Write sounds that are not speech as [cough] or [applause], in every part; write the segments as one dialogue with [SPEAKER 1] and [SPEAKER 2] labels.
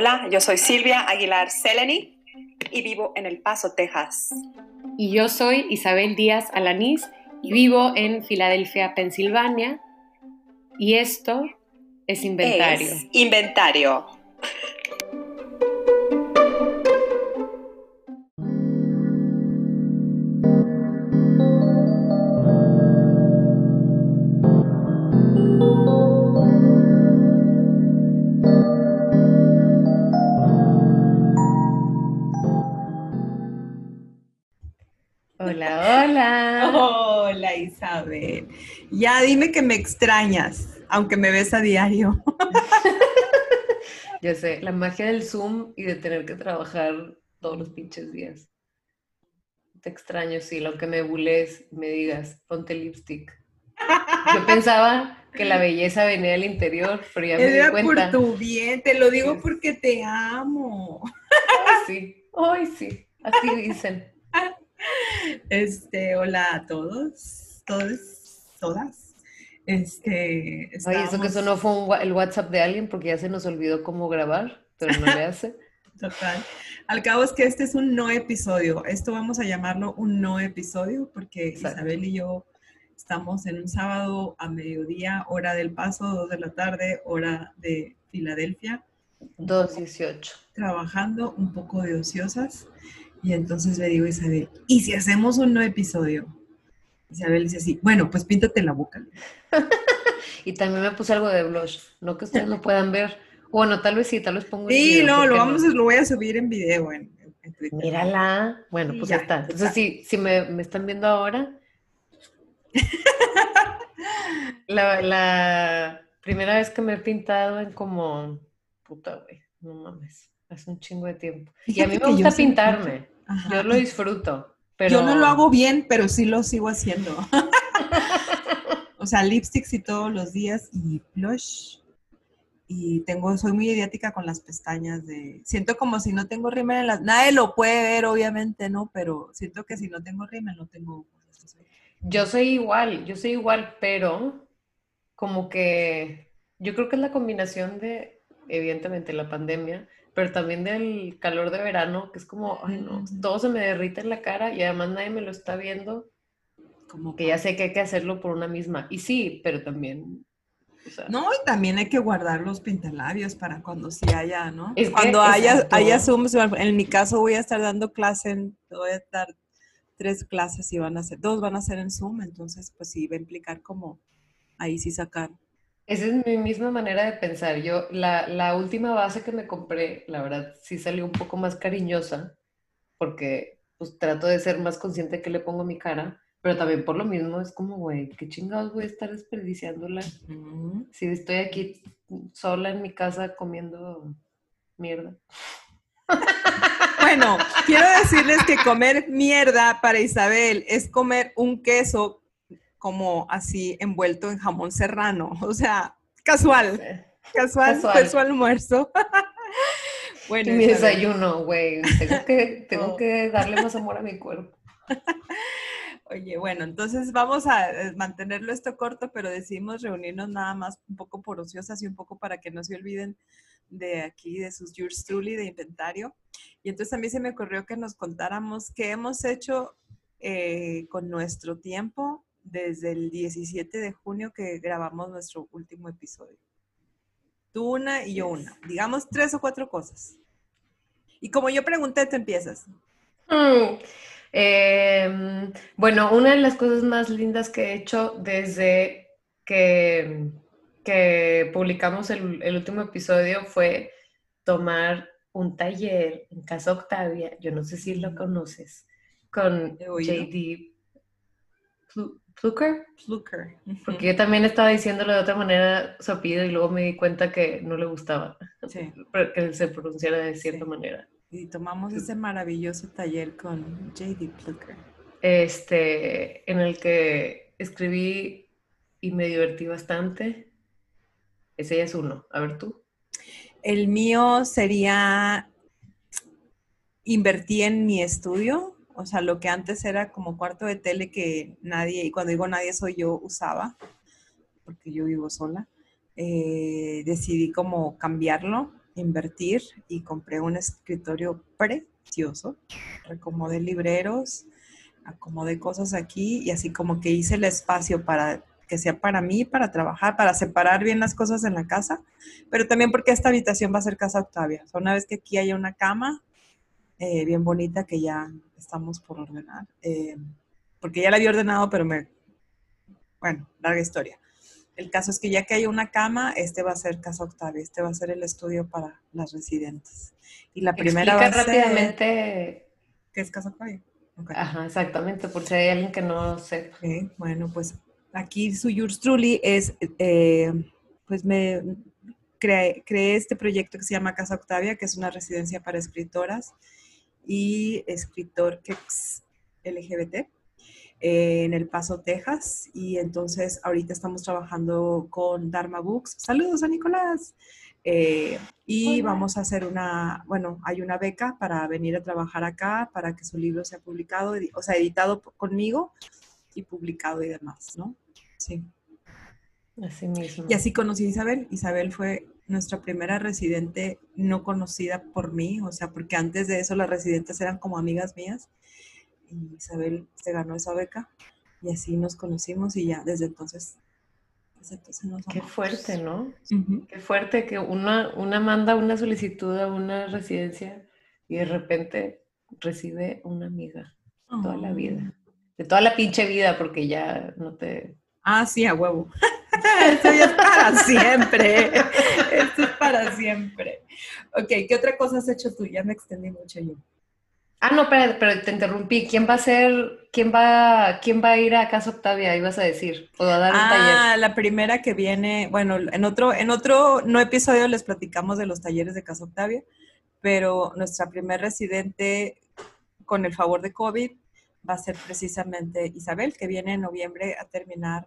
[SPEAKER 1] Hola, yo soy Silvia Aguilar Seleni y vivo en El Paso, Texas.
[SPEAKER 2] Y yo soy Isabel Díaz Alanís y vivo en Filadelfia, Pensilvania. Y esto es inventario.
[SPEAKER 1] Es inventario.
[SPEAKER 2] Hola, hola.
[SPEAKER 3] Hola Isabel. Ya dime que me extrañas, aunque me ves a diario. [laughs]
[SPEAKER 2] Yo sé, la magia del Zoom y de tener que trabajar todos los pinches días. Te extraño, sí, lo que me bules, me digas, ponte lipstick. Yo pensaba que la belleza venía del interior, pero ya me
[SPEAKER 3] Era
[SPEAKER 2] di cuenta.
[SPEAKER 3] por tu bien, te lo digo porque te amo.
[SPEAKER 2] Ay, sí, ay, sí, así dicen.
[SPEAKER 3] Este, hola a todos, todos, todas. Este,
[SPEAKER 2] eso que
[SPEAKER 3] estamos-
[SPEAKER 2] eso no fue un el WhatsApp de alguien porque ya se nos olvidó cómo grabar, pero no le hace. [laughs]
[SPEAKER 3] Total. Al cabo es que este es un no episodio. Esto vamos a llamarlo un no episodio porque
[SPEAKER 2] Exacto.
[SPEAKER 3] Isabel y yo estamos en un sábado a mediodía, hora del paso, dos de la tarde, hora de Filadelfia,
[SPEAKER 2] 218.
[SPEAKER 3] trabajando un poco de ociosas. Y entonces le digo a Isabel, ¿y si hacemos un no episodio? Isabel dice así, bueno, pues píntate la boca. [laughs]
[SPEAKER 2] Y también me puse algo de blush, no que ustedes lo puedan ver. Bueno, tal vez sí, tal vez pongo
[SPEAKER 3] Sí,
[SPEAKER 2] video,
[SPEAKER 3] no,
[SPEAKER 2] ¿por
[SPEAKER 3] lo vamos, a- lo voy a subir en video en, en Twitter.
[SPEAKER 2] Mírala. Bueno, pues
[SPEAKER 3] ya,
[SPEAKER 2] está. Entonces,
[SPEAKER 3] está.
[SPEAKER 2] si, si me, me están viendo ahora, [laughs] la, la primera vez que me he pintado en como, puta, güey, no mames, hace un chingo de tiempo. Y a mí me
[SPEAKER 3] yo
[SPEAKER 2] gusta
[SPEAKER 3] sí-
[SPEAKER 2] pintarme, yo lo disfruto, pero...
[SPEAKER 3] Yo no lo hago bien, pero sí lo sigo haciendo. [laughs] o sea, lipsticks y todos los días y blush. Y tengo, soy muy idiática con las pestañas de. Siento como si no tengo rímel en las. Nadie lo puede ver, obviamente, ¿no? Pero siento que si no tengo rímel, no tengo.
[SPEAKER 2] Yo soy igual, yo soy igual, pero como que yo creo que es la combinación de, evidentemente, la pandemia, pero también del calor de verano, que es como, ay no, todo se me derrite en la cara y además nadie me lo está viendo,
[SPEAKER 3] Como
[SPEAKER 2] que ya sé que hay que hacerlo por una misma. Y sí, pero también, o sea,
[SPEAKER 3] No, y también hay que guardar los pintalabios para cuando sí haya, ¿no?
[SPEAKER 2] Es que,
[SPEAKER 3] cuando haya, haya Zooms, en mi caso voy a estar dando clase, en, voy a dar tres clases y van a ser, dos van a ser en Zoom, entonces pues sí va a implicar como ahí sí sacar.
[SPEAKER 2] Esa es mi misma manera de pensar. Yo, la, la última base que me compré, la verdad, sí salió un poco más cariñosa, porque pues trato de ser más consciente de qué le pongo a mi cara, pero también por lo mismo es como, güey, qué chingados voy a estar desperdiciándola si estoy aquí sola en mi casa comiendo mierda. [laughs]
[SPEAKER 3] Bueno, quiero decirles que comer mierda para Isabel es comer un queso como así envuelto en jamón serrano, [laughs] o sea, casual. Casual,
[SPEAKER 2] Casual.
[SPEAKER 3] fue su almuerzo. [laughs] bueno,
[SPEAKER 2] mi desayuno, güey, tengo que, tengo [laughs]
[SPEAKER 3] Oh.
[SPEAKER 2] que darle más amor a mi cuerpo.
[SPEAKER 3] Oye, bueno, entonces vamos a eh, mantenerlo esto corto, pero decidimos reunirnos nada más un poco por ociosas y un poco para que no se olviden de aquí, de sus yours truly, de inventario. Y entonces a mí se me ocurrió que nos contáramos qué hemos hecho eh, con nuestro tiempo desde el 17 de junio que grabamos nuestro último episodio. Tú una y yo una. Digamos tres o cuatro cosas. Y como yo pregunté, te empiezas.
[SPEAKER 2] Mm, em, bueno, una de las cosas más lindas que he hecho desde que, que publicamos el, el último episodio fue tomar un taller en Casa Octavia, yo no sé si lo conoces, con. JD Plu- Plucker,
[SPEAKER 3] Fluker.
[SPEAKER 2] porque yo también estaba diciéndolo de otra manera su apellido y luego me di cuenta que no le gustaba
[SPEAKER 3] Sí. [laughs]
[SPEAKER 2] que se pronunciara de cierta
[SPEAKER 3] Sí.
[SPEAKER 2] manera.
[SPEAKER 3] Y tomamos ese maravilloso taller con JD Plucker.
[SPEAKER 2] este, en el que escribí y me divertí bastante. Ese ya es uno. A ver tú.
[SPEAKER 3] El mío sería invertí en mi estudio, o sea, lo que antes era como cuarto de tele que nadie, y cuando digo nadie soy yo, usaba, porque yo vivo sola. eh, decidí como cambiarlo invertir y compré un escritorio precioso. Recomodé libreros, acomodé cosas aquí y así como que hice el espacio para que sea para mí, para trabajar, para separar bien las cosas en la casa, pero también porque esta habitación va a ser casa Octavia. O sea, una vez que aquí haya una cama eh, bien bonita que ya estamos por ordenar, eh, porque ya la había ordenado, pero me... Bueno, larga historia. El caso es que ya que hay una cama, este va a ser Casa Octavia, este va a ser el estudio para las residentes. Y la primera va a ser...
[SPEAKER 2] rápidamente...
[SPEAKER 3] ¿Qué es Casa Octavia?
[SPEAKER 2] Ajá, exactamente, por si hay alguien que no sepa.
[SPEAKER 3] bueno, pues aquí su Yours Truly es, eh, pues me creé, este proyecto que se llama Casa Octavia, que es una residencia para escritoras y escritor que es LGBT. Eh, en El Paso, Texas. Y entonces ahorita estamos trabajando con Dharma Books. Saludos a Nicolás. Eh, y vamos a hacer una, bueno, hay una beca para venir a trabajar acá, para que su libro sea publicado, o sea, editado conmigo y publicado y demás, ¿no? Sí.
[SPEAKER 2] Así mismo.
[SPEAKER 3] Y así conocí a Isabel. Isabel fue nuestra primera residente no conocida por mí, o sea, porque antes de eso las residentes eran como amigas mías y Isabel se ganó esa beca y así nos conocimos y ya desde entonces, desde entonces nos
[SPEAKER 2] Qué fuerte, ¿no? Qué fuerte que una, una manda una solicitud a una residencia y de repente recibe una amiga toda la vida. De toda la pinche vida, porque ya no te...
[SPEAKER 3] Ah, sí, a huevo. [laughs] Esto ya es para siempre. Esto es para siempre. Ok, ¿qué otra cosa has hecho tú? Ya me extendí mucho yo.
[SPEAKER 2] Ah, no, pero, pero te interrumpí. ¿Quién va a ser, quién va, quién va a ir a Casa Octavia? Ibas a decir, o a dar un taller.
[SPEAKER 3] Ah, la primera que viene, bueno, en otro, en otro no episodio les platicamos de los talleres de Casa Octavia, pero nuestra primer residente, con el favor de COVID, va a ser precisamente Isabel, que viene en noviembre a terminar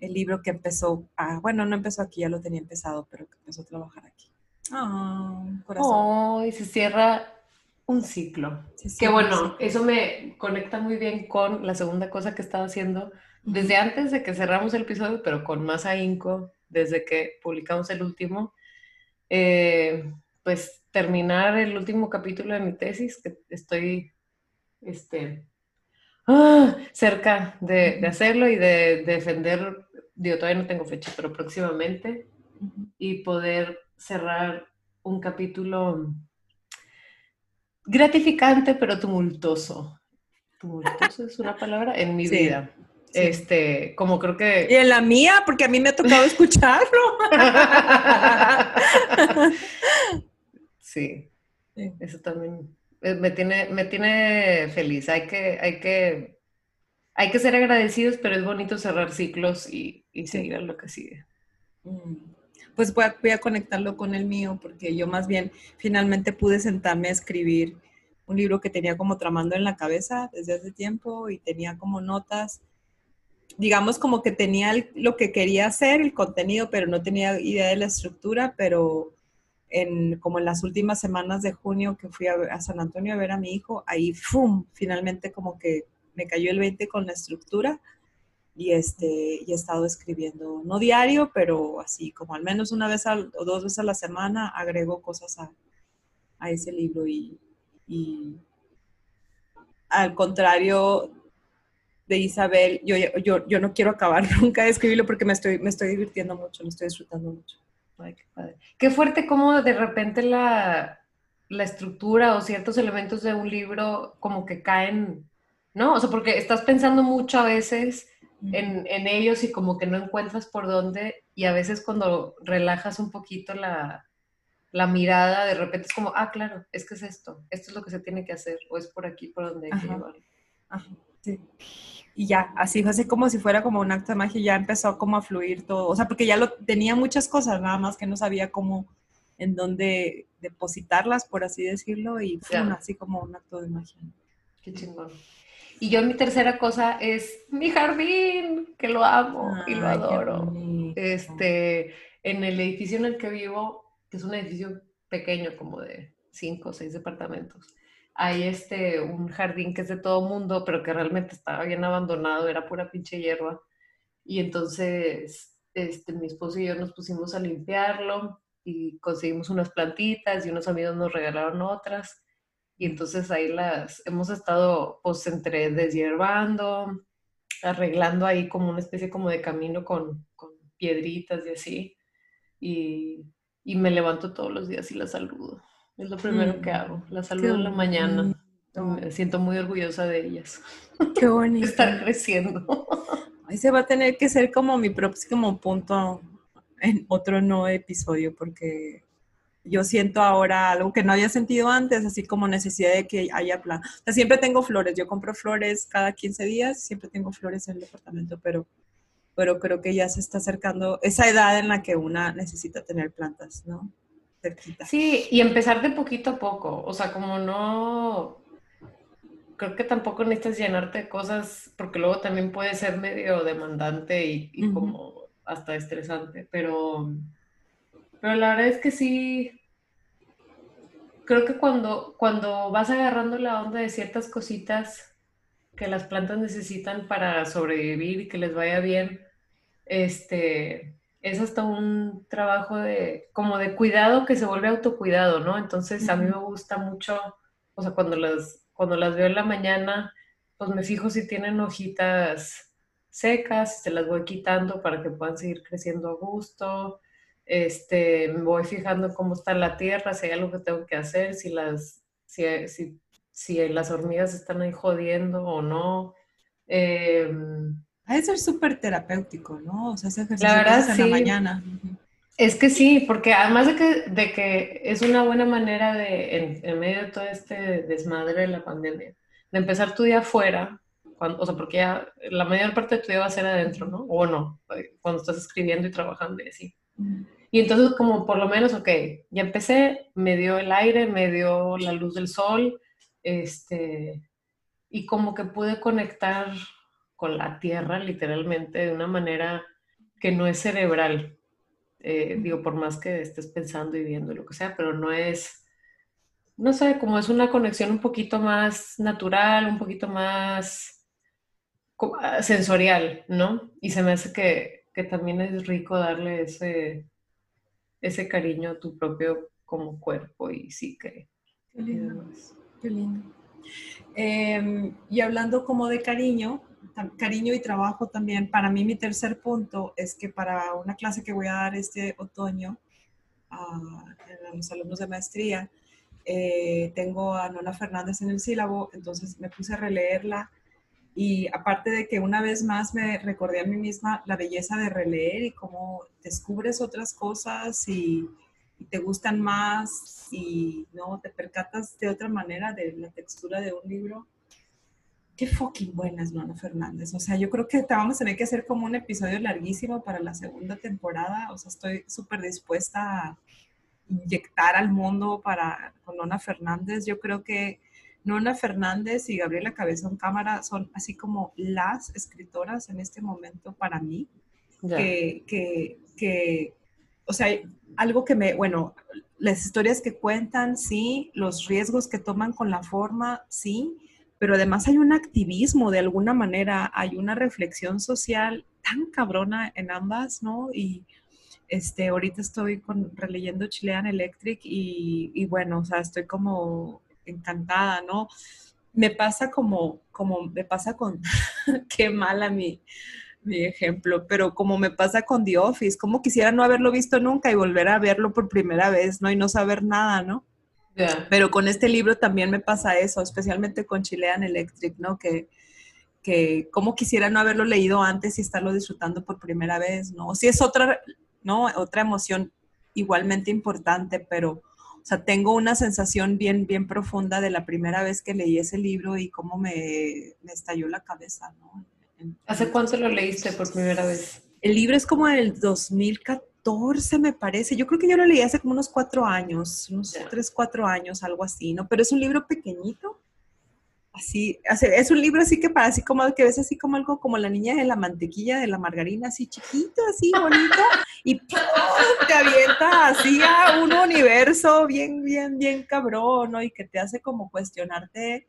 [SPEAKER 3] el libro que empezó, ah, bueno, no empezó aquí, ya lo tenía empezado, pero que empezó a trabajar aquí.
[SPEAKER 2] Oh, corazón. Oh, y se cierra un ciclo. que bueno, eso me conecta muy bien con la segunda cosa que estaba haciendo desde antes de que cerramos el episodio, pero con más ahínco, desde que publicamos el último. Eh, pues terminar el último capítulo de mi tesis, que estoy este, ah, [gasps] cerca de, hacerlo y de, defender, digo, todavía no tengo fecha, pero próximamente, y poder cerrar un capítulo gratificante, pero tumultuoso. Tumultuoso es una palabra en mi vida. Este, como creo que.
[SPEAKER 3] Y en la mía, porque a mí me ha tocado escucharlo. [laughs]
[SPEAKER 2] sí. Eso también me tiene, me tiene feliz. Hay que, hay que, hay que ser agradecidos, pero es bonito cerrar ciclos y, seguir a lo que sigue.
[SPEAKER 3] Mm pues voy a, conectarlo con el mío, porque yo más bien finalmente pude sentarme a escribir un libro que tenía como tramando en la cabeza desde hace tiempo y tenía como notas, digamos como que tenía lo que quería hacer, el contenido, pero no tenía idea de la estructura, pero en, como en las últimas semanas de junio que fui a, San Antonio a ver a mi hijo, ahí ¡fum! finalmente como que me cayó el 20 con la estructura y, este, y he estado escribiendo, no diario, pero así como al menos una vez o dos veces a la semana agrego cosas a, ese libro y, y, al contrario de Isabel, yo, yo, yo, no quiero acabar [laughs] nunca de escribirlo porque me estoy, me estoy divirtiendo mucho, lo estoy disfrutando mucho.
[SPEAKER 2] Ay, qué, padre. qué fuerte como de repente la, la estructura o ciertos elementos de un libro como que caen, ¿no? O sea, porque estás pensando mucho a veces en, ellos y como que no encuentras por dónde y a veces cuando relajas un poquito la, mirada, de repente es como, ah, claro, es que es esto, esto es lo que se tiene que hacer o es por aquí por donde hay que llevarlo.
[SPEAKER 3] Sí. Y ya, así fue así como si fuera como un acto de magia, ya empezó como a fluir todo, o sea, porque ya lo tenía muchas cosas, nada más que no sabía cómo, en dónde depositarlas, por así decirlo, y fue así como un acto de magia.
[SPEAKER 2] Qué chingón. Y yo mi tercera cosa es mi jardín, que lo amo y lo adoro. Este, en el edificio en el que vivo, que es un edificio pequeño, como de cinco o seis departamentos, hay este, un jardín que es de todo mundo, pero que realmente estaba bien abandonado, era pura pinche hierba. Y entonces, este, mi esposo y yo nos pusimos a limpiarlo y conseguimos unas plantitas y unos amigos nos regalaron otras. Y entonces ahí las hemos estado pues entre deshiervando, arreglando ahí como una especie como de camino con, con piedritas y así. Y, y, me levanto todos los días y la saludo. Es lo primero que mm, hago. La saludo en la mañana. Me siento muy orgullosa de ellas.
[SPEAKER 3] Qué [laughs] bonito.
[SPEAKER 2] Estar creciendo.
[SPEAKER 3] Ahí se va a tener que ser como mi próximo punto en otro no episodio, porque yo siento ahora algo que no había sentido antes, así como necesidad de que haya plan. O sea, siempre tengo flores, yo compro flores cada 15 días, siempre tengo flores en el departamento, pero, pero creo que ya se está acercando esa edad en la que una necesita tener plantas, ¿no?
[SPEAKER 2] Cerquita. Sí, y empezar de poquito a poco, o sea, como no, creo que tampoco necesitas llenarte de cosas, porque luego también puede ser medio demandante y, como hasta estresante, pero pero la verdad es que sí, creo que cuando, cuando vas agarrando la onda de ciertas cositas que las plantas necesitan para sobrevivir y que les vaya bien, este, es hasta un trabajo de, como de cuidado que se vuelve autocuidado, ¿no? Entonces a mí me gusta mucho, o sea, cuando las, cuando las veo en la mañana, pues me fijo si tienen hojitas secas, se las voy quitando para que puedan seguir creciendo a gusto este, me voy fijando cómo está la tierra, si hay algo que tengo que hacer, si las, si, si, si las hormigas están ahí jodiendo o no. Eh,
[SPEAKER 3] ha de ser súper terapéutico, ¿no? O sea, ese ejercicio la verdad, en la mañana.
[SPEAKER 2] Es que sí, porque además de que, de que es una buena manera de, en, medio de todo este desmadre de la pandemia, de empezar tu día afuera, cuando, o sea, porque ya la mayor parte de tu día va a ser adentro, ¿no? O no, cuando estás escribiendo y trabajando y así. Y entonces como por lo menos, ok, ya empecé, me dio el aire, me dio la luz del sol, este, y como que pude conectar con la tierra literalmente de una manera que no es cerebral. Eh, digo, por más que estés pensando y viendo lo que sea, pero no es, no sé, como es una conexión un poquito más natural, un poquito más ah, sensorial, ¿no? Y se me hace que, que también es rico darle ese, ese cariño a tu propio como cuerpo y sí que...
[SPEAKER 3] Qué lindo. Qué lindo. Em, y hablando como de cariño, cariño y trabajo también, para mí mi tercer punto es que para una clase que voy a dar este otoño a, los alumnos de maestría, eh, tengo a Nona Fernández en el sílabo, entonces me puse a releerla y aparte de que una vez más me recordé a mí misma la belleza de releer y cómo descubres otras cosas y, te gustan más y no te percatas de otra manera de la textura de un libro. Qué fucking buena es Nona Fernández. O sea, yo creo que te vamos a tener que hacer como un episodio larguísimo para la segunda temporada. O sea, estoy súper dispuesta a inyectar al mundo para con Nona Fernández. Yo creo que Nona Fernández y Gabriela Cabezón Cámara son así como las escritoras en este momento para mí, que, que, que, o sea, algo que me, bueno, las historias que cuentan, sí, los riesgos que toman con la forma, sí, pero además hay un activismo de alguna manera, hay una reflexión social tan cabrona en ambas, ¿no? Y este, ahorita estoy con, releyendo Chilean Electric y, bueno, o sea, estoy como encantada, ¿no? Me pasa como, como me pasa con, [laughs] qué mala mi, mi ejemplo, pero como me pasa con The Office, como quisiera no haberlo visto nunca y volver a verlo por primera vez, ¿no? Y no saber nada, ¿no? Pero con este libro también me pasa eso, especialmente con Chilean Electric, ¿no? Que, que como quisiera no haberlo leído antes y estarlo disfrutando por primera vez, ¿no? Si es otra, ¿no? Otra emoción igualmente importante, pero o sea, tengo una sensación bien, bien profunda de la primera vez que leí ese libro y cómo me, me estalló la cabeza, ¿no?
[SPEAKER 2] ¿Hace cuánto lo leíste por primera vez?
[SPEAKER 3] El libro es como el 2014, me parece. Yo creo que yo lo leí hace como unos cuatro años, unos tres, cuatro años, algo así, ¿no? Pero es un libro pequeño así, es un libro así que para así como que ves así como algo como la niña de la mantequilla de la margarina, así chiquito, así bonito, y te avienta así a un universo bien, bien, bien cabrón, ¿no? Y que te hace como cuestionarte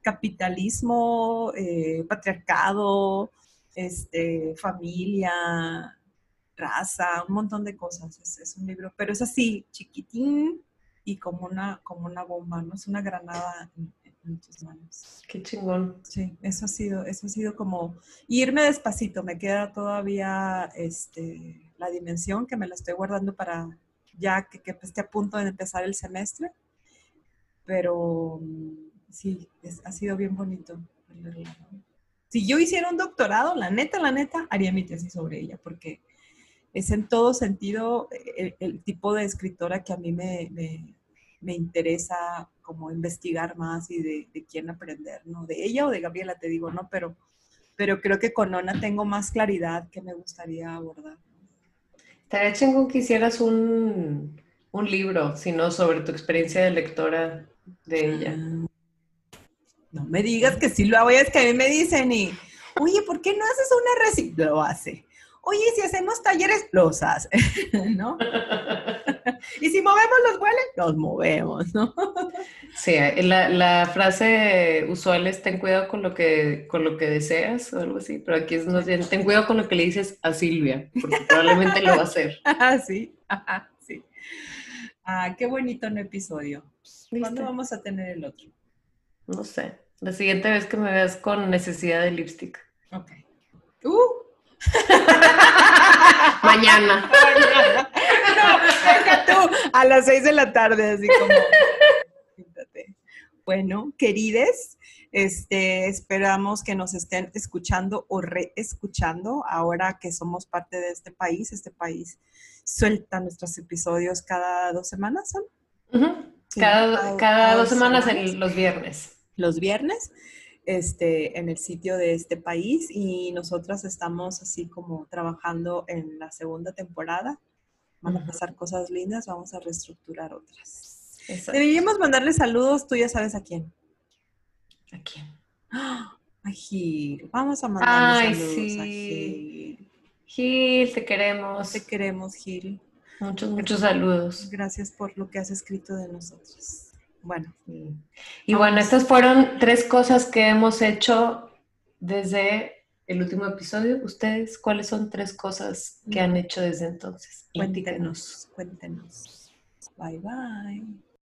[SPEAKER 3] capitalismo, eh, patriarcado, este, familia, raza, un montón de cosas. Es, es un libro, pero es así, chiquitín y como una, como una bomba, ¿no? Es una granada en, en tus manos.
[SPEAKER 2] Qué chingón.
[SPEAKER 3] Sí, eso ha sido, eso ha sido como irme despacito. Me queda todavía este, la dimensión que me la estoy guardando para ya que, que esté a punto de empezar el semestre. Pero mm, sí, es- ha sido bien bonito. Si yo hiciera un doctorado, la neta, la neta, haría mi tesis sobre ella, porque es en todo sentido el, el tipo de escritora que a mí me, me- me interesa como investigar más y de, de quién aprender, ¿no? De ella o de Gabriela, te digo, ¿no? Pero, pero creo que con Ona tengo más claridad que me gustaría abordar.
[SPEAKER 2] Estaría chingón que hicieras un, un libro, si no, sobre tu experiencia de lectora de ella.
[SPEAKER 3] No me digas que sí lo hago, es que a mí me dicen y, oye, ¿por qué no haces una recita? Lo hace. Oye, si hacemos talleres, los hace, [laughs] ¿no? [laughs] Y si movemos los vueles, los movemos, ¿no? [laughs]
[SPEAKER 2] Sí, la, la frase usual es ten cuidado con lo que, con lo que deseas o algo así, pero aquí es más bien ten cuidado con lo que le dices a Silvia, porque probablemente lo va a hacer.
[SPEAKER 3] Ah, sí, ajá, sí. Ah, qué bonito un episodio. ¿Cuándo
[SPEAKER 2] ¿Viste?
[SPEAKER 3] vamos a tener el otro?
[SPEAKER 2] No sé. La siguiente vez que me veas con necesidad de lipstick.
[SPEAKER 3] Ok. Uh, [laughs]
[SPEAKER 2] Mañana.
[SPEAKER 3] no, venga tú, a las seis de la tarde, así como. Bueno, querides, este, esperamos que nos estén escuchando o reescuchando ahora que somos parte de este país. Este país suelta nuestros episodios cada dos semanas, ¿son? Sí,
[SPEAKER 2] Cada,
[SPEAKER 3] cada-
[SPEAKER 2] cada
[SPEAKER 3] cada
[SPEAKER 2] dos
[SPEAKER 3] dos
[SPEAKER 2] semanas,
[SPEAKER 3] semanas.
[SPEAKER 2] en los viernes.
[SPEAKER 3] los viernes este, en el sitio de este país y nosotras estamos así como trabajando en la segunda temporada. Van a pasar cosas lindas, vamos a reestructurar otras.
[SPEAKER 2] Exacto.
[SPEAKER 3] Deberíamos mandarle saludos, tú ya sabes a quién.
[SPEAKER 2] ¿A quién?
[SPEAKER 3] ¡Ah! [gasps] A Gil. Vamos a mandarle
[SPEAKER 2] Ay,
[SPEAKER 3] saludos a. Gil.
[SPEAKER 2] Gil, te queremos.
[SPEAKER 3] Te queremos, Gil.
[SPEAKER 2] Muchos, muchos saludos.
[SPEAKER 3] Gracias por lo que has escrito de nosotros. Bueno.
[SPEAKER 2] Y bueno, estas fueron tres cosas que hemos hecho desde el último episodio. ¿Ustedes cuáles son tres cosas que han hecho desde entonces?
[SPEAKER 3] Cuéntenos, cuéntenos. Bye bye.